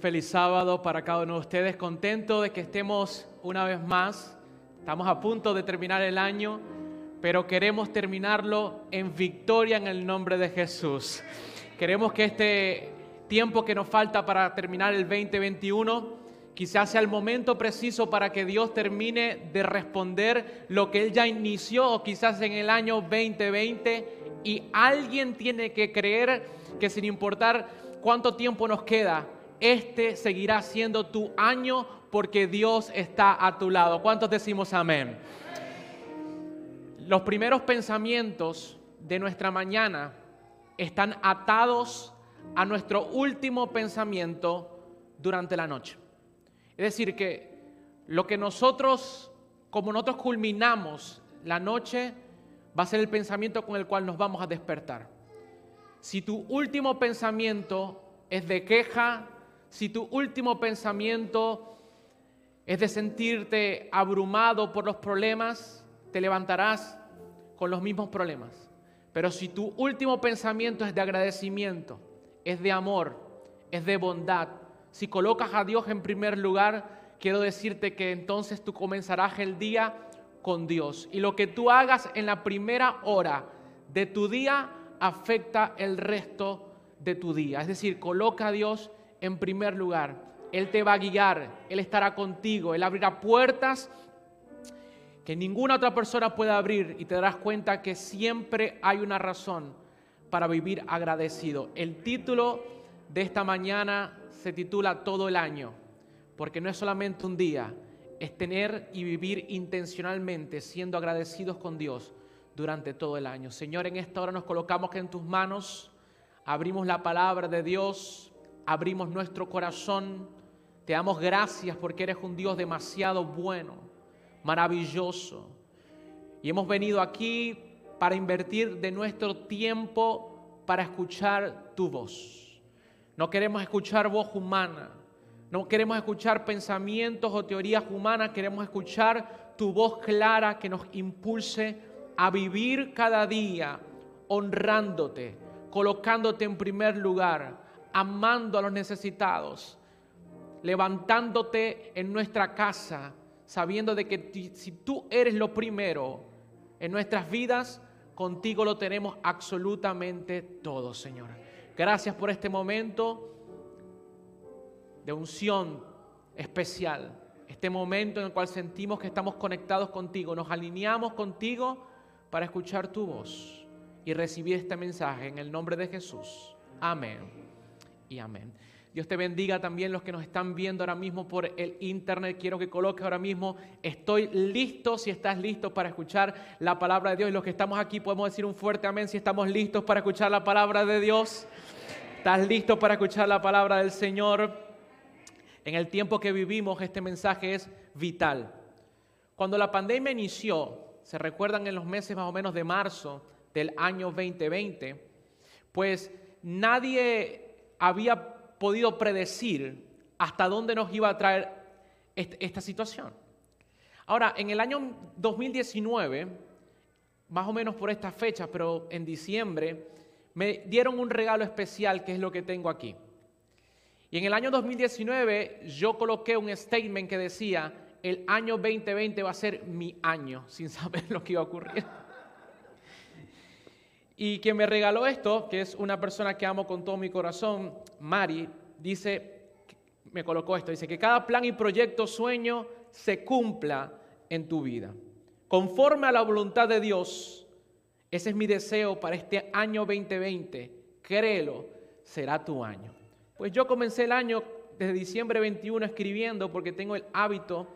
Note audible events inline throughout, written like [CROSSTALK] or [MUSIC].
feliz sábado para cada uno de ustedes. Contento de que estemos una vez más. Estamos a punto de terminar el año, pero queremos terminarlo en victoria en el nombre de Jesús. Queremos que este tiempo que nos falta para terminar el 2021 quizás sea el momento preciso para que Dios termine de responder lo que Él ya inició o quizás en el año 2020 y alguien tiene que creer que sin importar cuánto tiempo nos queda, este seguirá siendo tu año porque Dios está a tu lado. ¿Cuántos decimos amén? Los primeros pensamientos de nuestra mañana están atados a nuestro último pensamiento durante la noche. Es decir, que lo que nosotros, como nosotros culminamos la noche, va a ser el pensamiento con el cual nos vamos a despertar. Si tu último pensamiento es de queja, si tu último pensamiento es de sentirte abrumado por los problemas, te levantarás con los mismos problemas. Pero si tu último pensamiento es de agradecimiento, es de amor, es de bondad, si colocas a Dios en primer lugar, quiero decirte que entonces tú comenzarás el día con Dios. Y lo que tú hagas en la primera hora de tu día afecta el resto de tu día. Es decir, coloca a Dios en primer lugar. Él te va a guiar, Él estará contigo, Él abrirá puertas que ninguna otra persona pueda abrir y te darás cuenta que siempre hay una razón para vivir agradecido. El título de esta mañana se titula Todo el año, porque no es solamente un día, es tener y vivir intencionalmente siendo agradecidos con Dios durante todo el año. Señor, en esta hora nos colocamos en tus manos, abrimos la palabra de Dios, abrimos nuestro corazón, te damos gracias porque eres un Dios demasiado bueno, maravilloso. Y hemos venido aquí para invertir de nuestro tiempo para escuchar tu voz. No queremos escuchar voz humana, no queremos escuchar pensamientos o teorías humanas, queremos escuchar tu voz clara que nos impulse a vivir cada día honrándote, colocándote en primer lugar, amando a los necesitados, levantándote en nuestra casa, sabiendo de que si tú eres lo primero en nuestras vidas, contigo lo tenemos absolutamente todo, Señor. Gracias por este momento de unción especial, este momento en el cual sentimos que estamos conectados contigo, nos alineamos contigo para escuchar tu voz y recibir este mensaje en el nombre de Jesús. Amén y amén. Dios te bendiga también los que nos están viendo ahora mismo por el internet. Quiero que coloques ahora mismo, estoy listo si estás listo para escuchar la palabra de Dios. Y los que estamos aquí podemos decir un fuerte amén si estamos listos para escuchar la palabra de Dios. ¿Estás listo para escuchar la palabra del Señor? En el tiempo que vivimos este mensaje es vital. Cuando la pandemia inició, se recuerdan en los meses más o menos de marzo del año 2020, pues nadie había podido predecir hasta dónde nos iba a traer esta situación. Ahora, en el año 2019, más o menos por esta fecha, pero en diciembre, me dieron un regalo especial que es lo que tengo aquí. Y en el año 2019 yo coloqué un statement que decía, el año 2020 va a ser mi año, [LAUGHS] sin saber lo que iba a ocurrir. Y quien me regaló esto, que es una persona que amo con todo mi corazón, Mari, dice, me colocó esto, dice que cada plan y proyecto, sueño se cumpla en tu vida. Conforme a la voluntad de Dios, ese es mi deseo para este año 2020. Créelo, será tu año. Pues yo comencé el año desde diciembre 21 escribiendo porque tengo el hábito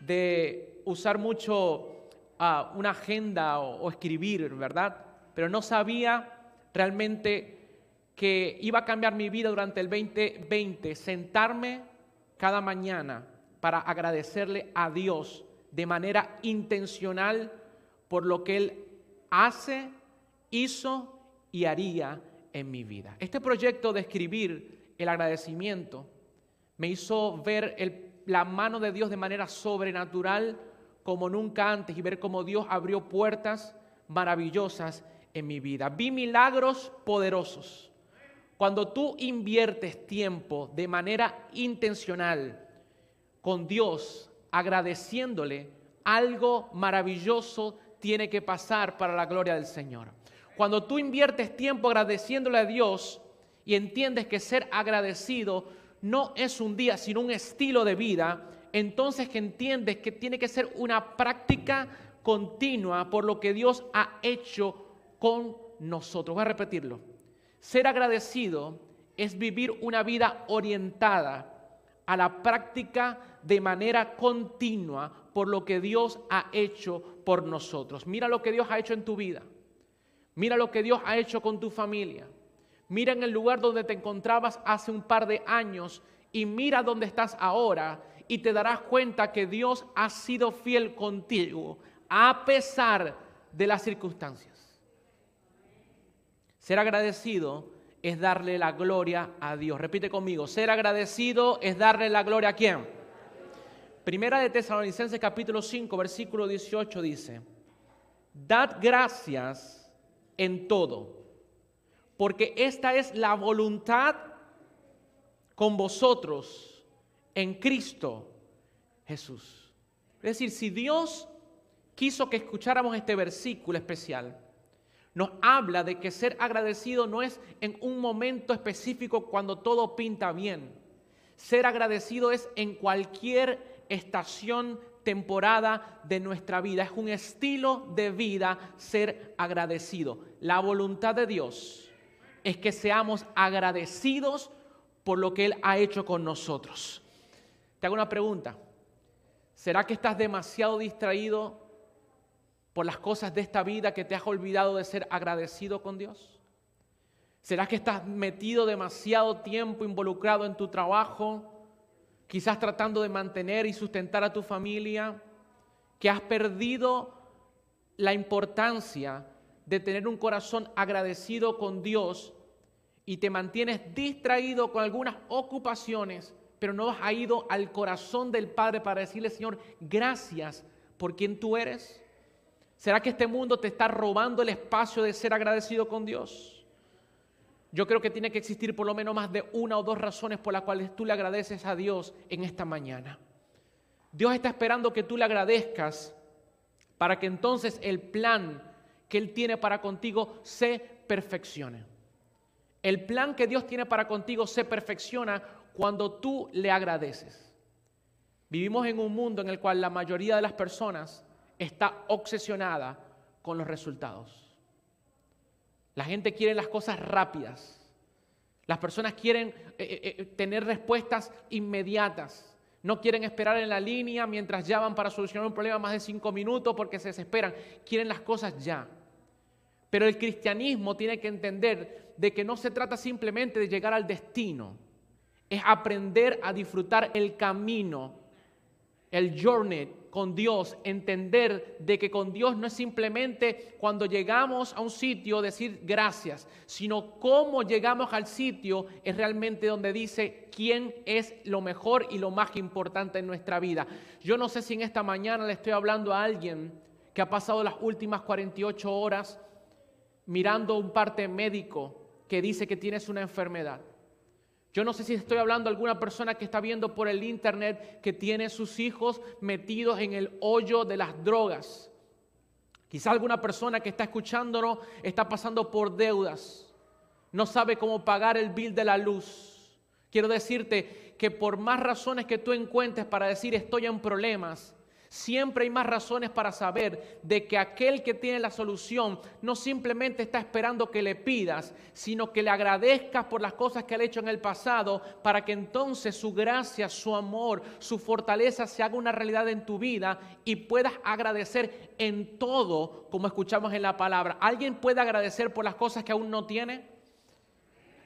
de usar mucho ah, una agenda o, escribir, ¿verdad? Pero no sabía realmente que iba a cambiar mi vida durante el 2020, sentarme cada mañana para agradecerle a Dios de manera intencional por lo que Él hace, hizo y haría en mi vida. Este proyecto de escribir el agradecimiento me hizo ver la mano de Dios de manera sobrenatural como nunca antes y ver cómo Dios abrió puertas maravillosas en mi vida. Vi milagros poderosos, Cuando tú inviertes tiempo de manera intencional con Dios, agradeciéndole, algo maravilloso tiene que pasar para la gloria del Señor. Cuando tú inviertes tiempo agradeciéndole a Dios y entiendes que ser agradecido no es un día, sino un estilo de vida, entonces que entiendes que tiene que ser una práctica continua por lo que Dios ha hecho con nosotros. Voy a repetirlo. Ser agradecido es vivir una vida orientada a la práctica de manera continua por lo que Dios ha hecho por nosotros. Mira lo que Dios ha hecho en tu vida. Mira lo que Dios ha hecho con tu familia. Mira en el lugar donde te encontrabas hace un par de años y mira dónde estás ahora y te darás cuenta que Dios ha sido fiel contigo a pesar de las circunstancias. Ser agradecido es darle la gloria a Dios. Repite conmigo, ser agradecido es darle la gloria a quién. Primera de Tesalonicenses capítulo 5, versículo 18 dice, Dad gracias en todo, porque esta es la voluntad con vosotros en Cristo Jesús. Es decir, si Dios quiso que escucháramos este versículo especial, nos habla de que ser agradecido no es en un momento específico cuando todo pinta bien. Ser agradecido es en cualquier estación, temporada de nuestra vida. Es un estilo de vida ser agradecido. La voluntad de Dios es que seamos agradecidos por lo que Él ha hecho con nosotros. Te hago una pregunta. ¿Será que estás demasiado distraído por las cosas de esta vida que te has olvidado de ser agradecido con Dios? ¿Será que estás metido demasiado tiempo involucrado en tu trabajo? Quizás tratando de mantener y sustentar a tu familia, que has perdido la importancia de tener un corazón agradecido con Dios y te mantienes distraído con algunas ocupaciones, pero no has ido al corazón del Padre para decirle, Señor, gracias por quien tú eres. ¿Será que este mundo te está robando el espacio de ser agradecido con Dios? Yo creo que tiene que existir por lo menos más de una o dos razones por las cuales tú le agradeces a Dios en esta mañana. Dios está esperando que tú le agradezcas para que entonces el plan que Él tiene para contigo se perfeccione. El plan que Dios tiene para contigo se perfecciona cuando tú le agradeces. Vivimos en un mundo en el cual la mayoría de las personas está obsesionada con los resultados. La gente quiere las cosas rápidas. Las personas quieren eh, eh, eh, tener respuestas inmediatas. No quieren esperar en la línea mientras ya van para solucionar un problema más de cinco minutos porque se desesperan. Quieren las cosas ya. Pero el cristianismo tiene que entender de que no se trata simplemente de llegar al destino. Es aprender a disfrutar el camino, el journey con Dios, entender de que con Dios no es simplemente cuando llegamos a un sitio decir gracias, sino cómo llegamos al sitio es realmente donde dice quién es lo mejor y lo más importante en nuestra vida. Yo no sé si en esta mañana le estoy hablando a alguien que ha pasado las últimas 48 horas mirando un parte médico que dice que tienes una enfermedad. Yo no sé si estoy hablando a alguna persona que está viendo por el internet que tiene sus hijos metidos en el hoyo de las drogas. Quizá alguna persona que está escuchándonos está pasando por deudas, no sabe cómo pagar el bill de la luz. Quiero decirte que por más razones que tú encuentres para decir estoy en problemas, Siempre hay más razones para saber de que aquel que tiene la solución no simplemente está esperando que le pidas, sino que le agradezcas por las cosas que ha hecho en el pasado para que entonces su gracia, su amor, su fortaleza se haga una realidad en tu vida y puedas agradecer en todo, como escuchamos en la palabra. ¿Alguien puede agradecer por las cosas que aún no tiene?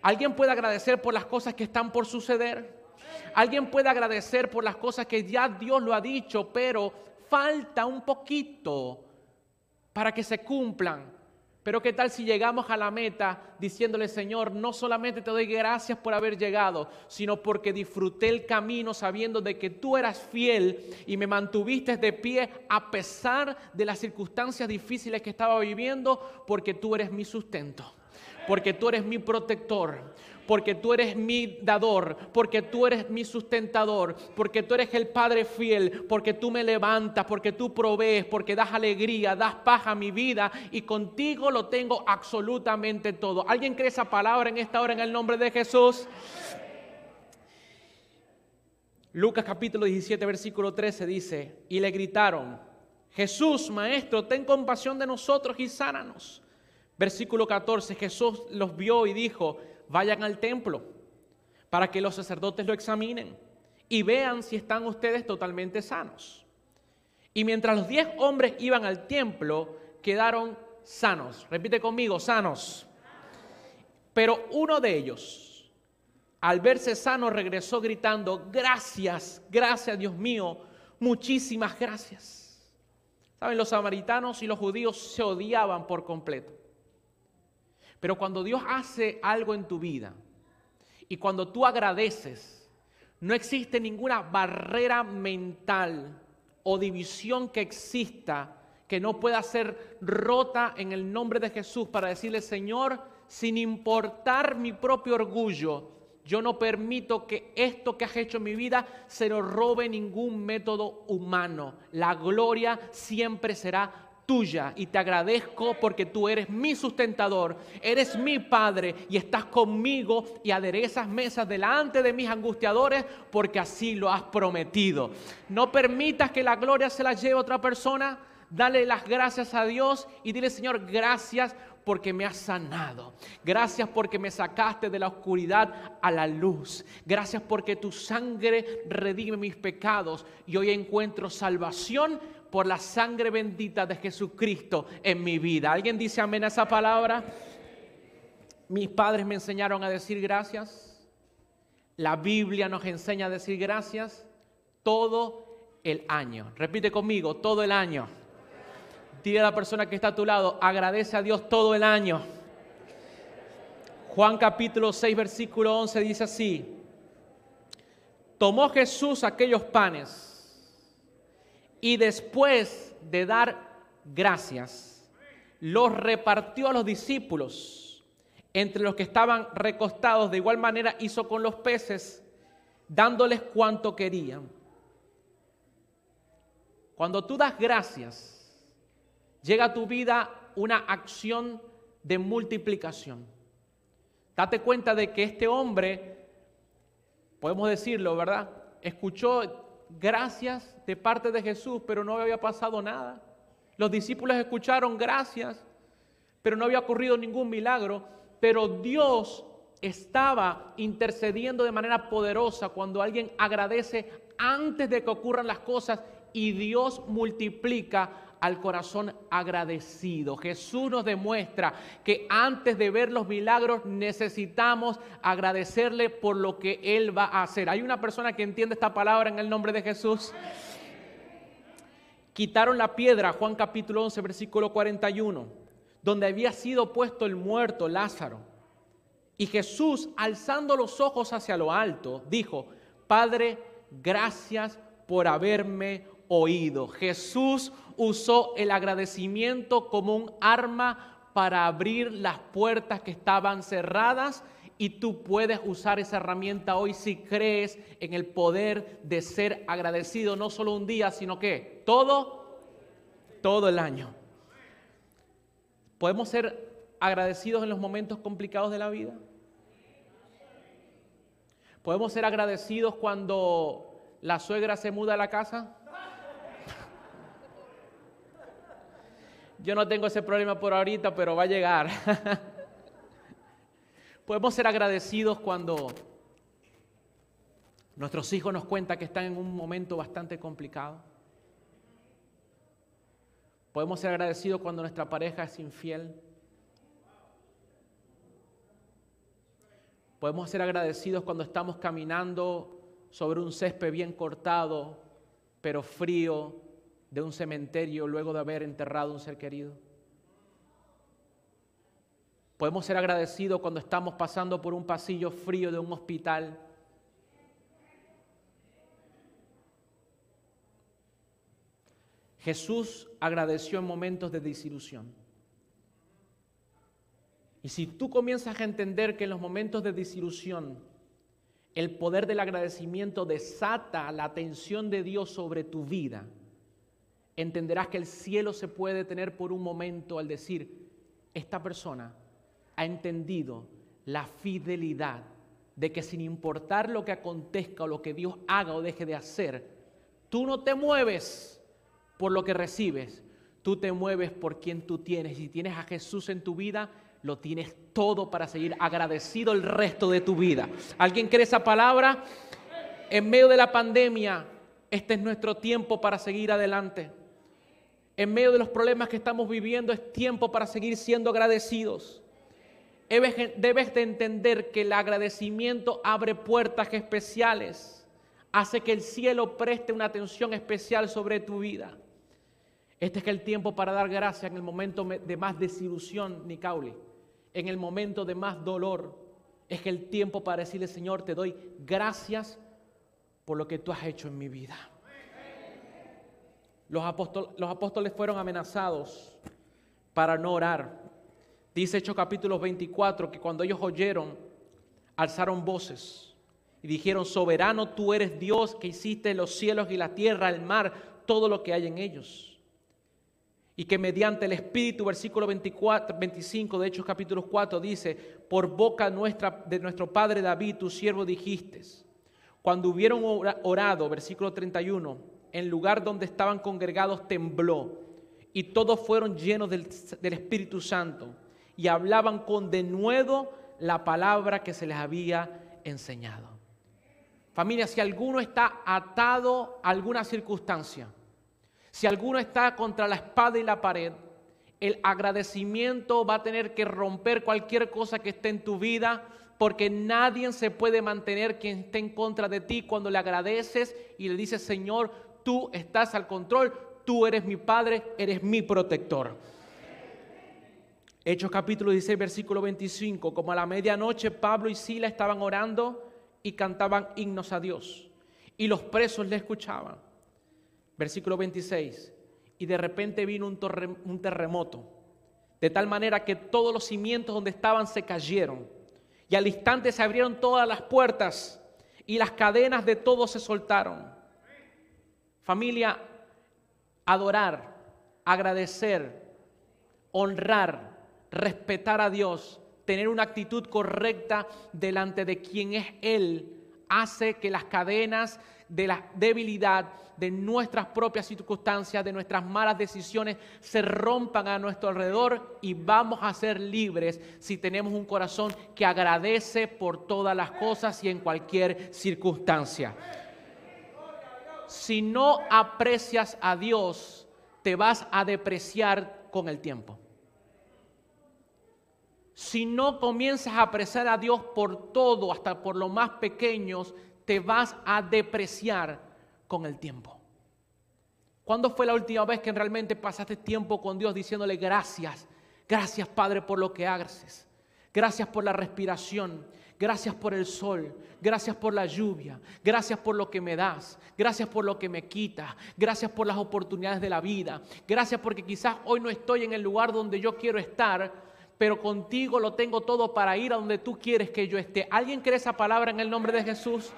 ¿Alguien puede agradecer por las cosas que están por suceder? Alguien puede agradecer por las cosas que ya Dios lo ha dicho, pero falta un poquito para que se cumplan. Pero qué tal si llegamos a la meta diciéndole, Señor, no solamente te doy gracias por haber llegado, sino porque disfruté el camino sabiendo de que tú eras fiel y me mantuviste de pie a pesar de las circunstancias difíciles que estaba viviendo, porque tú eres mi sustento, porque tú eres mi protector, porque tú eres mi dador, porque tú eres mi sustentador, porque tú eres el Padre fiel, porque tú me levantas, porque tú provees, porque das alegría, das paz a mi vida y contigo lo tengo absolutamente todo. ¿Alguien cree esa palabra en esta hora en el nombre de Jesús? Lucas capítulo 17, versículo 13 dice, y le gritaron, Jesús, Maestro, ten compasión de nosotros y sánanos. Versículo 14, Jesús los vio y dijo, vayan al templo para que los sacerdotes lo examinen y vean si están ustedes totalmente sanos. Y mientras los diez hombres iban al templo, quedaron sanos. Repite conmigo, sanos. Pero uno de ellos, al verse sano, regresó gritando, gracias, gracias Dios mío, muchísimas gracias. Saben, los samaritanos y los judíos se odiaban por completo. Pero cuando Dios hace algo en tu vida y cuando tú agradeces, no existe ninguna barrera mental o división que exista que no pueda ser rota en el nombre de Jesús para decirle, Señor, sin importar mi propio orgullo, yo no permito que esto que has hecho en mi vida se lo robe ningún método humano. La gloria siempre será tuya y te agradezco porque tú eres mi sustentador, eres mi Padre y estás conmigo y aderezas mesas delante de mis angustiadores porque así lo has prometido. No permitas que la gloria se la lleve otra persona, dale las gracias a Dios y dile Señor, gracias porque me has sanado. Gracias porque me sacaste de la oscuridad a la luz. Gracias porque tu sangre redime mis pecados y hoy encuentro salvación por la sangre bendita de Jesucristo en mi vida. ¿Alguien dice amén a esa palabra? Mis padres me enseñaron a decir gracias. La Biblia nos enseña a decir gracias todo el año. Repite conmigo, todo el año. Dile a la persona que está a tu lado, agradece a Dios todo el año. Juan capítulo 6, versículo 11 dice así, tomó Jesús aquellos panes y después de dar gracias, los repartió a los discípulos entre los que estaban recostados. De igual manera hizo con los peces, dándoles cuanto querían. Cuando tú das gracias, llega a tu vida una acción de multiplicación. Date cuenta de que este hombre, podemos decirlo, ¿verdad? Escuchó gracias de parte de Jesús, pero no había pasado nada. Los discípulos escucharon gracias, pero no había ocurrido ningún milagro. Pero Dios estaba intercediendo de manera poderosa cuando alguien agradece antes de que ocurran las cosas y Dios multiplica al corazón agradecido. Jesús nos demuestra que antes de ver los milagros necesitamos agradecerle por lo que Él va a hacer. ¿Hay una persona que entiende esta palabra en el nombre de Jesús? Quitaron la piedra, Juan capítulo 11, versículo 41, donde había sido puesto el muerto Lázaro. Y Jesús, alzando los ojos hacia lo alto, dijo, Padre, gracias por haberme oído. Jesús usó el agradecimiento como un arma para abrir las puertas que estaban cerradas y tú puedes usar esa herramienta hoy si crees en el poder de ser agradecido, no solo un día, sino que todo, todo el año. ¿Podemos ser agradecidos en los momentos complicados de la vida? ¿Podemos ser agradecidos cuando la suegra se muda a la casa? Yo no tengo ese problema por ahorita, pero va a llegar. [LAUGHS] Podemos ser agradecidos cuando nuestros hijos nos cuentan que están en un momento bastante complicado. Podemos ser agradecidos cuando nuestra pareja es infiel. Podemos ser agradecidos cuando estamos caminando sobre un césped bien cortado, pero frío, de un cementerio luego de haber enterrado un ser querido. Podemos ser agradecidos cuando estamos pasando por un pasillo frío de un hospital. Jesús agradeció en momentos de desilusión. Y si tú comienzas a entender que en los momentos de desilusión, el poder del agradecimiento desata la atención de Dios sobre tu vida, entenderás que el cielo se puede detener por un momento al decir, esta persona ha entendido la fidelidad de que sin importar lo que acontezca o lo que Dios haga o deje de hacer, tú no te mueves por lo que recibes, tú te mueves por quien tú tienes. Si tienes a Jesús en tu vida, lo tienes todo para seguir agradecido el resto de tu vida. ¿Alguien cree esa palabra? En medio de la pandemia, este es nuestro tiempo para seguir adelante. En medio de los problemas que estamos viviendo, es tiempo para seguir siendo agradecidos. Debes de entender que el agradecimiento abre puertas especiales, hace que el cielo preste una atención especial sobre tu vida. Este es el tiempo para dar gracias en el momento de más desilusión, Nicauli, en el momento de más dolor. Es el tiempo para decirle, Señor, te doy gracias por lo que tú has hecho en mi vida. Los, los apóstoles fueron amenazados para no orar. Dice Hechos capítulo 24 que cuando ellos oyeron, alzaron voces y dijeron, soberano tú eres Dios que hiciste los cielos y la tierra, el mar, todo lo que hay en ellos. Y que mediante el Espíritu, versículo 24, 25 de Hechos capítulo 4 dice, por boca nuestra, de nuestro Padre David, tu siervo dijiste, cuando hubieron orado, versículo 31, en lugar donde estaban congregados tembló y todos fueron llenos del, Espíritu Santo y hablaban con denuedo la palabra que se les había enseñado. Familia, si alguno está atado a alguna circunstancia, si alguno está contra la espada y la pared, el agradecimiento va a tener que romper cualquier cosa que esté en tu vida, porque nadie se puede mantener quien esté en contra de ti cuando le agradeces y le dices, Señor, tú estás al control, tú eres mi Padre, eres mi protector. Hechos capítulo 16, versículo 25. Como a la medianoche Pablo y Sila estaban orando y cantaban himnos a Dios. Y los presos le escuchaban. Versículo 26. Y de repente vino un, un terremoto. De tal manera que todos los cimientos donde estaban se cayeron. Y al instante se abrieron todas las puertas y las cadenas de todos se soltaron. Familia, adorar, agradecer, honrar respetar a Dios, tener una actitud correcta delante de quien es Él, hace que las cadenas de la debilidad, de nuestras propias circunstancias, de nuestras malas decisiones, se rompan a nuestro alrededor y vamos a ser libres si tenemos un corazón que agradece por todas las cosas y en cualquier circunstancia. Si no aprecias a Dios, te vas a depreciar con el tiempo si no comienzas a apreciar a Dios por todo, hasta por lo más pequeños, te vas a depreciar con el tiempo. ¿Cuándo fue la última vez que realmente pasaste tiempo con Dios diciéndole gracias? Gracias Padre por lo que haces. Gracias por la respiración. Gracias por el sol. Gracias por la lluvia. Gracias por lo que me das. Gracias por lo que me quitas. Gracias por las oportunidades de la vida. Gracias porque quizás hoy no estoy en el lugar donde yo quiero estar, pero contigo lo tengo todo para ir a donde tú quieres que yo esté. ¿Alguien cree esa palabra en el nombre de Jesús?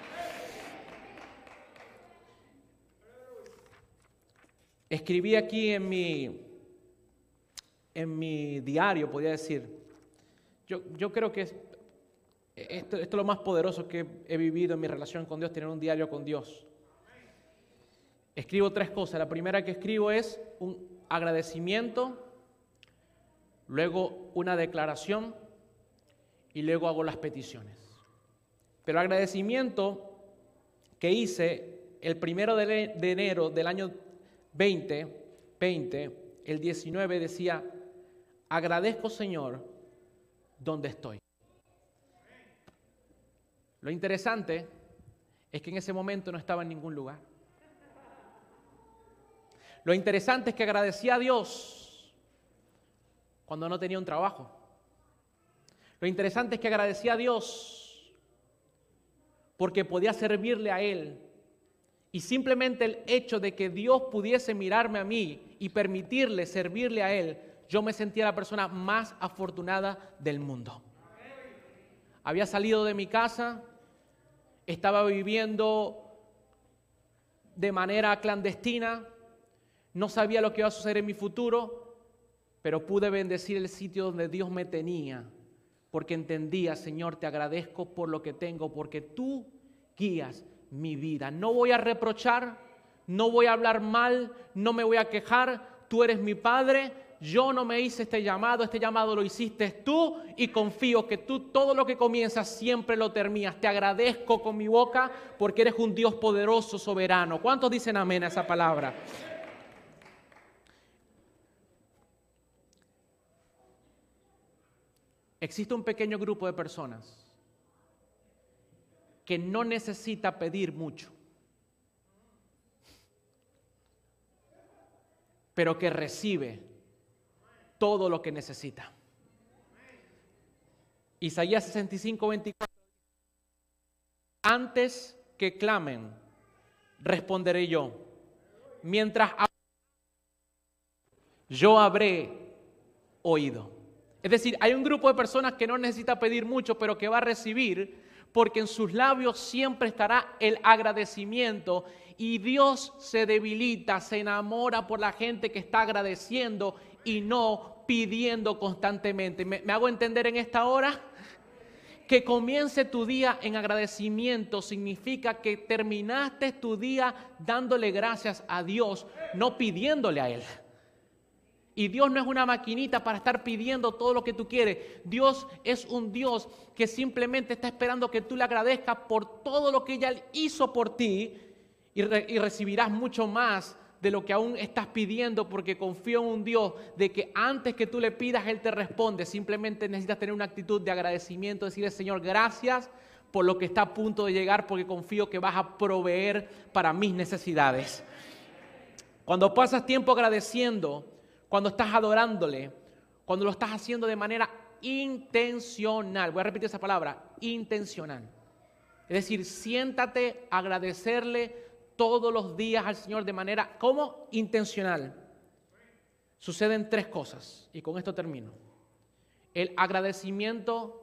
Escribí aquí en mi, en mi diario, podría decir, yo, yo creo que esto, es lo más poderoso que he vivido en mi relación con Dios, tener un diario con Dios. Escribo tres cosas. La primera que escribo es un agradecimiento, luego una declaración y luego hago las peticiones. Pero agradecimiento que hice el primero de enero del año 20, 20, el 19 decía, agradezco Señor donde estoy. Lo interesante es que en ese momento no estaba en ningún lugar. Lo interesante es que agradecía a Dios cuando no tenía un trabajo. Lo interesante es que agradecía a Dios porque podía servirle a Él. Y simplemente el hecho de que Dios pudiese mirarme a mí y permitirle servirle a Él, yo me sentía la persona más afortunada del mundo. Había salido de mi casa, estaba viviendo de manera clandestina, no sabía lo que iba a suceder en mi futuro, pero pude bendecir el sitio donde Dios me tenía, porque entendía, Señor, te agradezco por lo que tengo, porque tú guías mi vida. No voy a reprochar, no voy a hablar mal, no me voy a quejar, tú eres mi Padre, yo no me hice este llamado, este llamado lo hiciste tú y confío que tú todo lo que comienzas siempre lo terminas. Te agradezco con mi boca porque eres un Dios poderoso, soberano. ¿Cuántos dicen amén a esa palabra? Existe un pequeño grupo de personas que no necesita pedir mucho, pero que recibe todo lo que necesita. Isaías 65, 24. Antes que clamen, responderé yo. Mientras yo habré oído. Es decir, hay un grupo de personas que no necesita pedir mucho, pero que va a recibir, porque en sus labios siempre estará el agradecimiento y Dios se debilita, se enamora por la gente que está agradeciendo y no pidiendo constantemente. ¿Me, hago entender en esta hora? Que comience tu día en agradecimiento significa que terminaste tu día dándole gracias a Dios, no pidiéndole a Él. Y Dios no es una maquinita para estar pidiendo todo lo que tú quieres. Dios es un Dios que simplemente está esperando que tú le agradezcas por todo lo que ella hizo por ti y, y recibirás mucho más de lo que aún estás pidiendo porque confío en un Dios de que antes que tú le pidas, Él te responde. Simplemente necesitas tener una actitud de agradecimiento, decirle, Señor, gracias por lo que está a punto de llegar porque confío que vas a proveer para mis necesidades. Cuando pasas tiempo agradeciendo, cuando estás adorándole, cuando lo estás haciendo de manera intencional, voy a repetir esa palabra, intencional. Es decir, siéntate agradecerle todos los días al Señor de manera como intencional. Suceden tres cosas y con esto termino. El agradecimiento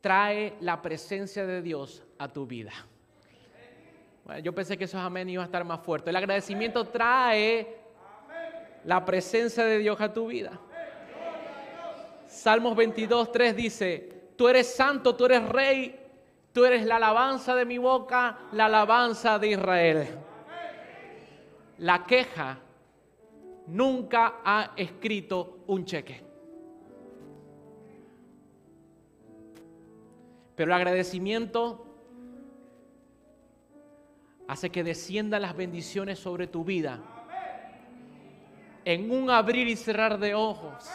trae la presencia de Dios a tu vida. yo pensé que esos amén iba a estar más fuerte. El agradecimiento trae la presencia de Dios a tu vida. Salmos 22, 3 dice, tú eres santo, tú eres rey, tú eres la alabanza de mi boca, la alabanza de Israel la queja nunca ha escrito un cheque. Pero el agradecimiento hace que desciendan las bendiciones sobre tu vida en un abrir y cerrar de ojos.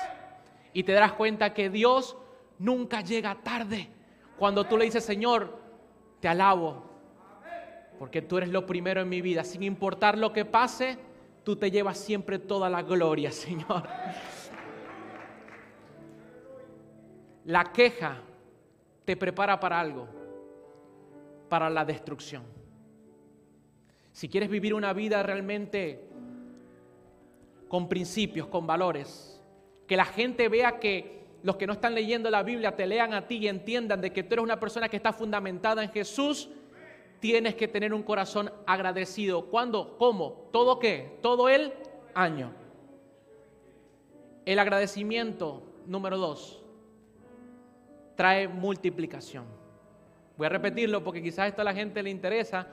Y te darás cuenta que Dios nunca llega tarde. Cuando tú le dices, Señor, te alabo, porque tú eres lo primero en mi vida. Sin importar lo que pase, tú te llevas siempre toda la gloria, [LAUGHS] Señor. La queja te prepara para algo, para la destrucción. Si quieres vivir una vida realmente con principios, con valores, que la gente vea que los que no están leyendo la Biblia te lean a ti y entiendan de que tú eres una persona que está fundamentada en Jesús, tienes que tener un corazón agradecido. ¿Cuándo? ¿Cómo? ¿Todo qué? Todo el año. El agradecimiento, número dos, trae multiplicación. Voy a repetirlo porque quizás esto a la gente le interesa.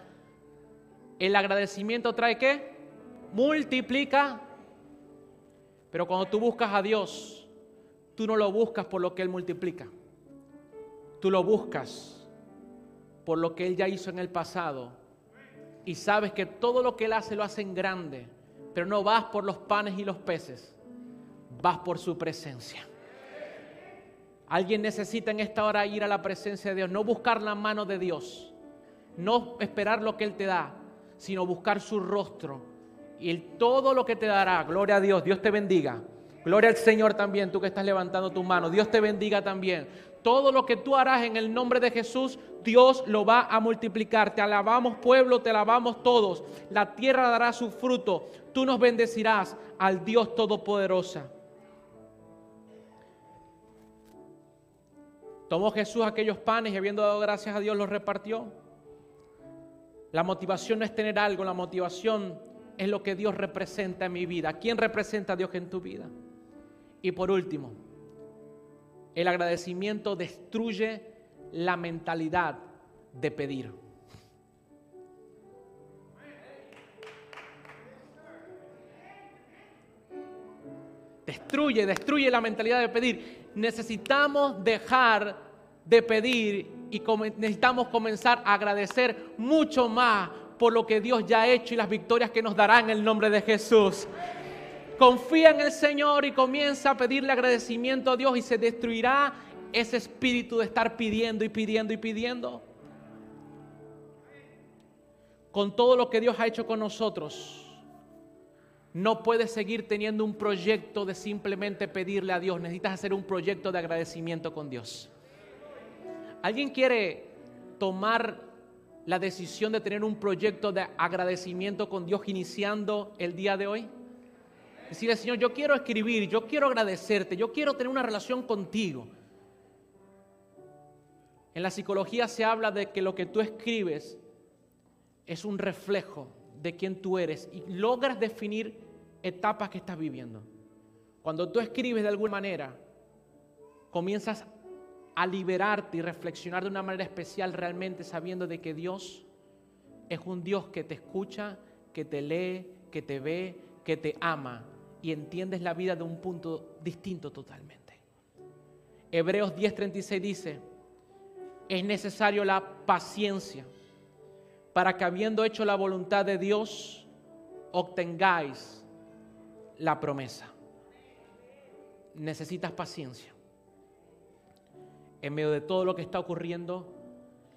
El agradecimiento trae qué? Multiplica. Pero cuando tú buscas a Dios, tú no lo buscas por lo que Él multiplica. Tú lo buscas por lo que Él ya hizo en el pasado. Y sabes que todo lo que Él hace lo hace en grande. Pero no vas por los panes y los peces, vas por su presencia. Alguien necesita en esta hora ir a la presencia de Dios, no buscar la mano de Dios, no esperar lo que Él te da, sino buscar su rostro. Y todo lo que te dará, gloria a Dios, Dios te bendiga. Gloria al Señor también, tú que estás levantando tu mano. Dios te bendiga también. Todo lo que tú harás en el nombre de Jesús, Dios lo va a multiplicar. Te alabamos pueblo, te alabamos todos. La tierra dará su fruto. Tú nos bendecirás al Dios Todopoderoso. Tomó Jesús aquellos panes y habiendo dado gracias a Dios los repartió. La motivación no es tener algo, la motivación es lo que Dios representa en mi vida. ¿Quién representa a Dios en tu vida? Y por último, el agradecimiento destruye la mentalidad de pedir. Destruye, destruye la mentalidad de pedir. Necesitamos dejar de pedir y necesitamos comenzar a agradecer mucho más por lo que Dios ya ha hecho y las victorias que nos dará en el nombre de Jesús. Confía en el Señor y comienza a pedirle agradecimiento a Dios y se destruirá ese espíritu de estar pidiendo y pidiendo y pidiendo. Con todo lo que Dios ha hecho con nosotros, no puedes seguir teniendo un proyecto de simplemente pedirle a Dios. Necesitas hacer un proyecto de agradecimiento con Dios. ¿Alguien quiere tomar la decisión de tener un proyecto de agradecimiento con Dios iniciando el día de hoy? Decirle, Señor, yo quiero escribir, yo quiero agradecerte, yo quiero tener una relación contigo. En la psicología se habla de que lo que tú escribes es un reflejo de quién tú eres y logras definir etapas que estás viviendo. Cuando tú escribes de alguna manera, comienzas a liberarte y reflexionar de una manera especial realmente sabiendo de que Dios es un Dios que te escucha, que te lee, que te ve, que te ama y entiendes la vida de un punto distinto totalmente. Hebreos 10:36 dice, es necesario la paciencia para que habiendo hecho la voluntad de Dios, obtengáis la promesa. Necesitas paciencia. En medio de todo lo que está ocurriendo,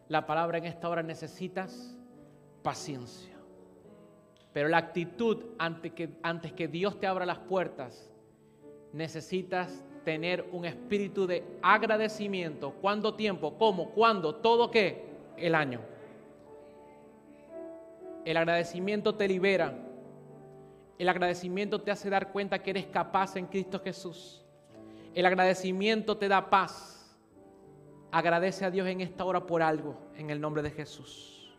la palabra en esta hora necesitas paciencia. Pero la actitud antes que, antes que Dios te abra las puertas, necesitas tener un espíritu de agradecimiento. ¿Cuánto tiempo? ¿Cómo? ¿Cuándo? ¿Todo qué? El año. El agradecimiento te libera. El agradecimiento te hace dar cuenta que eres capaz en Cristo Jesús. El agradecimiento te da paz. Agradece a Dios en esta hora por algo, en el nombre de Jesús.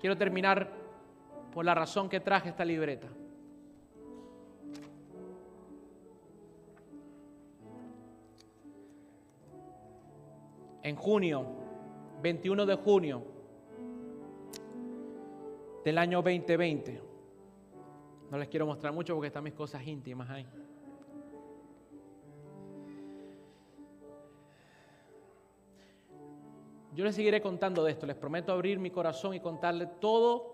Quiero terminar por la razón que traje esta libreta. En junio, 21 de junio, del año 2020. No les quiero mostrar mucho porque están mis cosas íntimas ahí. Yo les seguiré contando de esto, les prometo abrir mi corazón y contarle todo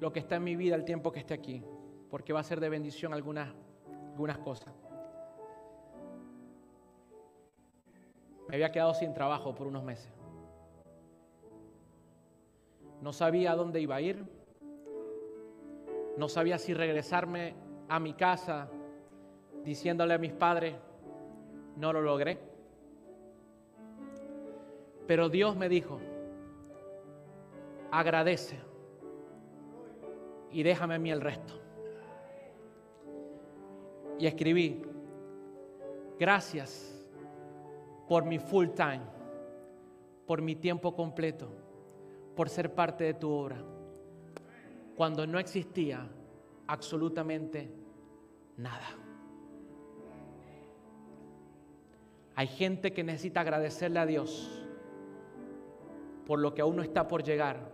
lo que está en mi vida el tiempo que esté aquí, porque va a ser de bendición algunas, algunas cosas. Me había quedado sin trabajo por unos meses. No sabía a dónde iba a ir, no sabía si regresarme a mi casa diciéndole a mis padres, no lo logré. Pero Dios me dijo, agradece y déjame a mí el resto. Y escribí, gracias por mi full time, por mi tiempo completo, por ser parte de tu obra cuando no existía absolutamente nada. Hay gente que necesita agradecerle a Dios por lo que aún no está por llegar,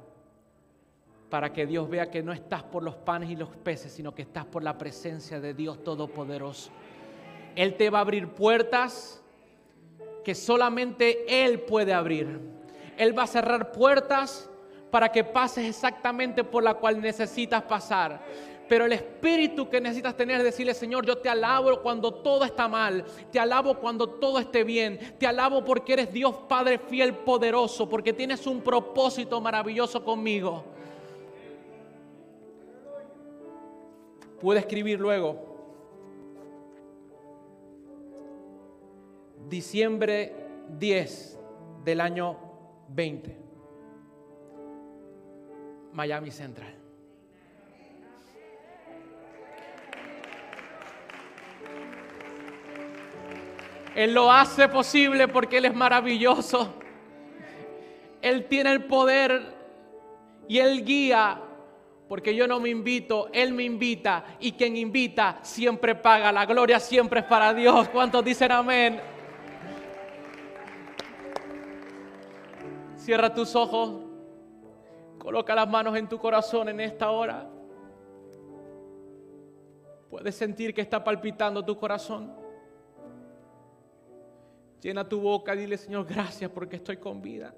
para que Dios vea que no estás por los panes y los peces, sino que estás por la presencia de Dios Todopoderoso. Él te va a abrir puertas que solamente Él puede abrir. Él va a cerrar puertas para que pases exactamente por la cual necesitas pasar. Pero el espíritu que necesitas tener es decirle, Señor, yo te alabo cuando todo está mal, te alabo cuando todo esté bien, te alabo porque eres Dios Padre fiel, poderoso, porque tienes un propósito maravilloso conmigo. Pude escribir luego, diciembre 10 del año 20. Miami Central. Él lo hace posible porque Él es maravilloso. Él tiene el poder y Él guía porque yo no me invito, Él me invita y quien invita siempre paga. La gloria siempre es para Dios. ¿Cuántos dicen amén? Cierra tus ojos, coloca las manos en tu corazón en esta hora. Puedes sentir que está palpitando tu corazón. Llena tu boca, dile Señor, gracias porque estoy con vida.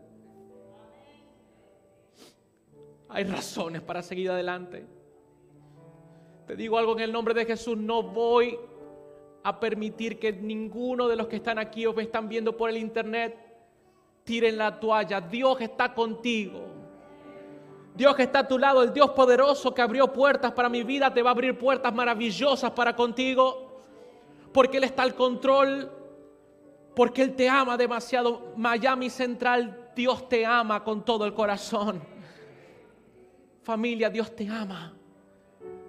Hay razones para seguir adelante. Te digo algo en el nombre de Jesús, no voy a permitir que ninguno de los que están aquí o me están viendo por el internet tiren la toalla. Dios está contigo. Dios que está a tu lado, el Dios poderoso que abrió puertas para mi vida, te va a abrir puertas maravillosas para contigo. Porque Él está al control, porque Él te ama demasiado. Miami Central, Dios te ama con todo el corazón. Familia, Dios te ama.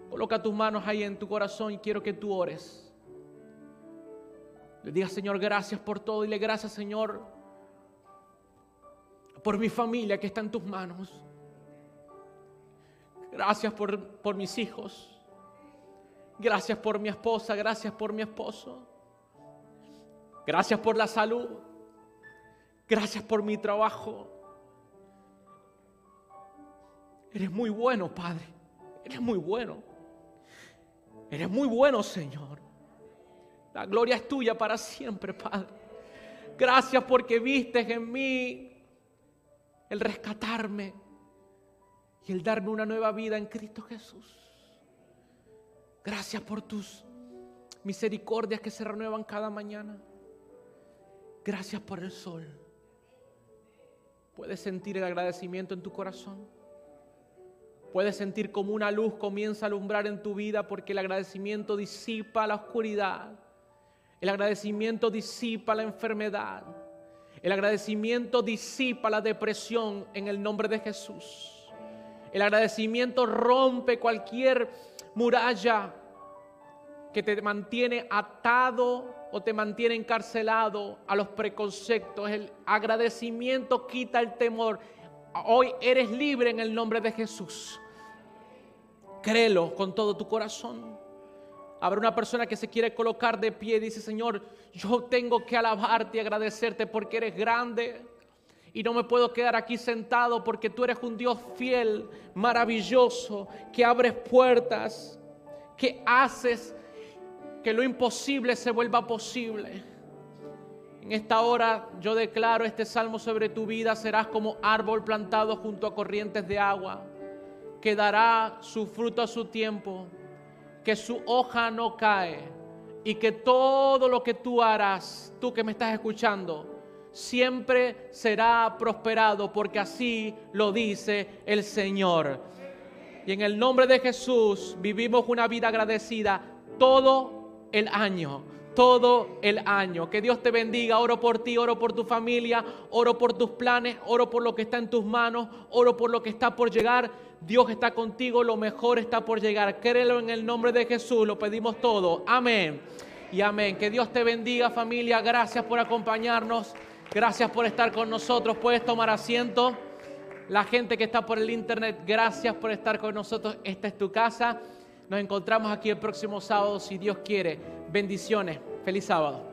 Coloca tus manos ahí en tu corazón y quiero que tú ores. Le digas, Señor, gracias por todo. Y le gracias, Señor, por mi familia que está en tus manos. Gracias por, por mis hijos. Gracias por mi esposa. Gracias por mi esposo. Gracias por la salud. Gracias por mi trabajo. Eres muy bueno, Padre. Eres muy bueno. Eres muy bueno, Señor. La gloria es tuya para siempre, Padre. Gracias porque viste en mí el rescatarme y el darme una nueva vida en Cristo Jesús. Gracias por tus misericordias que se renuevan cada mañana. Gracias por el sol. Puedes sentir el agradecimiento en tu corazón. Puedes sentir como una luz comienza a alumbrar en tu vida porque el agradecimiento disipa la oscuridad. El agradecimiento disipa la enfermedad. El agradecimiento disipa la depresión en el nombre de Jesús. El agradecimiento rompe cualquier muralla que te mantiene atado o te mantiene encarcelado a los preconceptos. El agradecimiento quita el temor. Hoy eres libre en el nombre de Jesús. Créelo con todo tu corazón. Habrá una persona que se quiere colocar de pie y dice, Señor, yo tengo que alabarte y agradecerte porque eres grande. Y no me puedo quedar aquí sentado porque tú eres un Dios fiel, maravilloso, que abres puertas, que haces que lo imposible se vuelva posible. En esta hora yo declaro este salmo sobre tu vida, serás como árbol plantado junto a corrientes de agua, que dará su fruto a su tiempo, que su hoja no cae y que todo lo que tú harás, tú que me estás escuchando, siempre será prosperado porque así lo dice el Señor. Y en el nombre de Jesús vivimos una vida agradecida todo el año todo el año. Que Dios te bendiga. Oro por ti, oro por tu familia, oro por tus planes, oro por lo que está en tus manos, oro por lo que está por llegar. Dios está contigo, lo mejor está por llegar. Créelo en el nombre de Jesús, lo pedimos todo. Amén. Y amén. Que Dios te bendiga familia. Gracias por acompañarnos. Gracias por estar con nosotros. Puedes tomar asiento. La gente que está por el internet, gracias por estar con nosotros. Esta es tu casa. Nos encontramos aquí el próximo sábado, si Dios quiere. Bendiciones. Feliz sábado.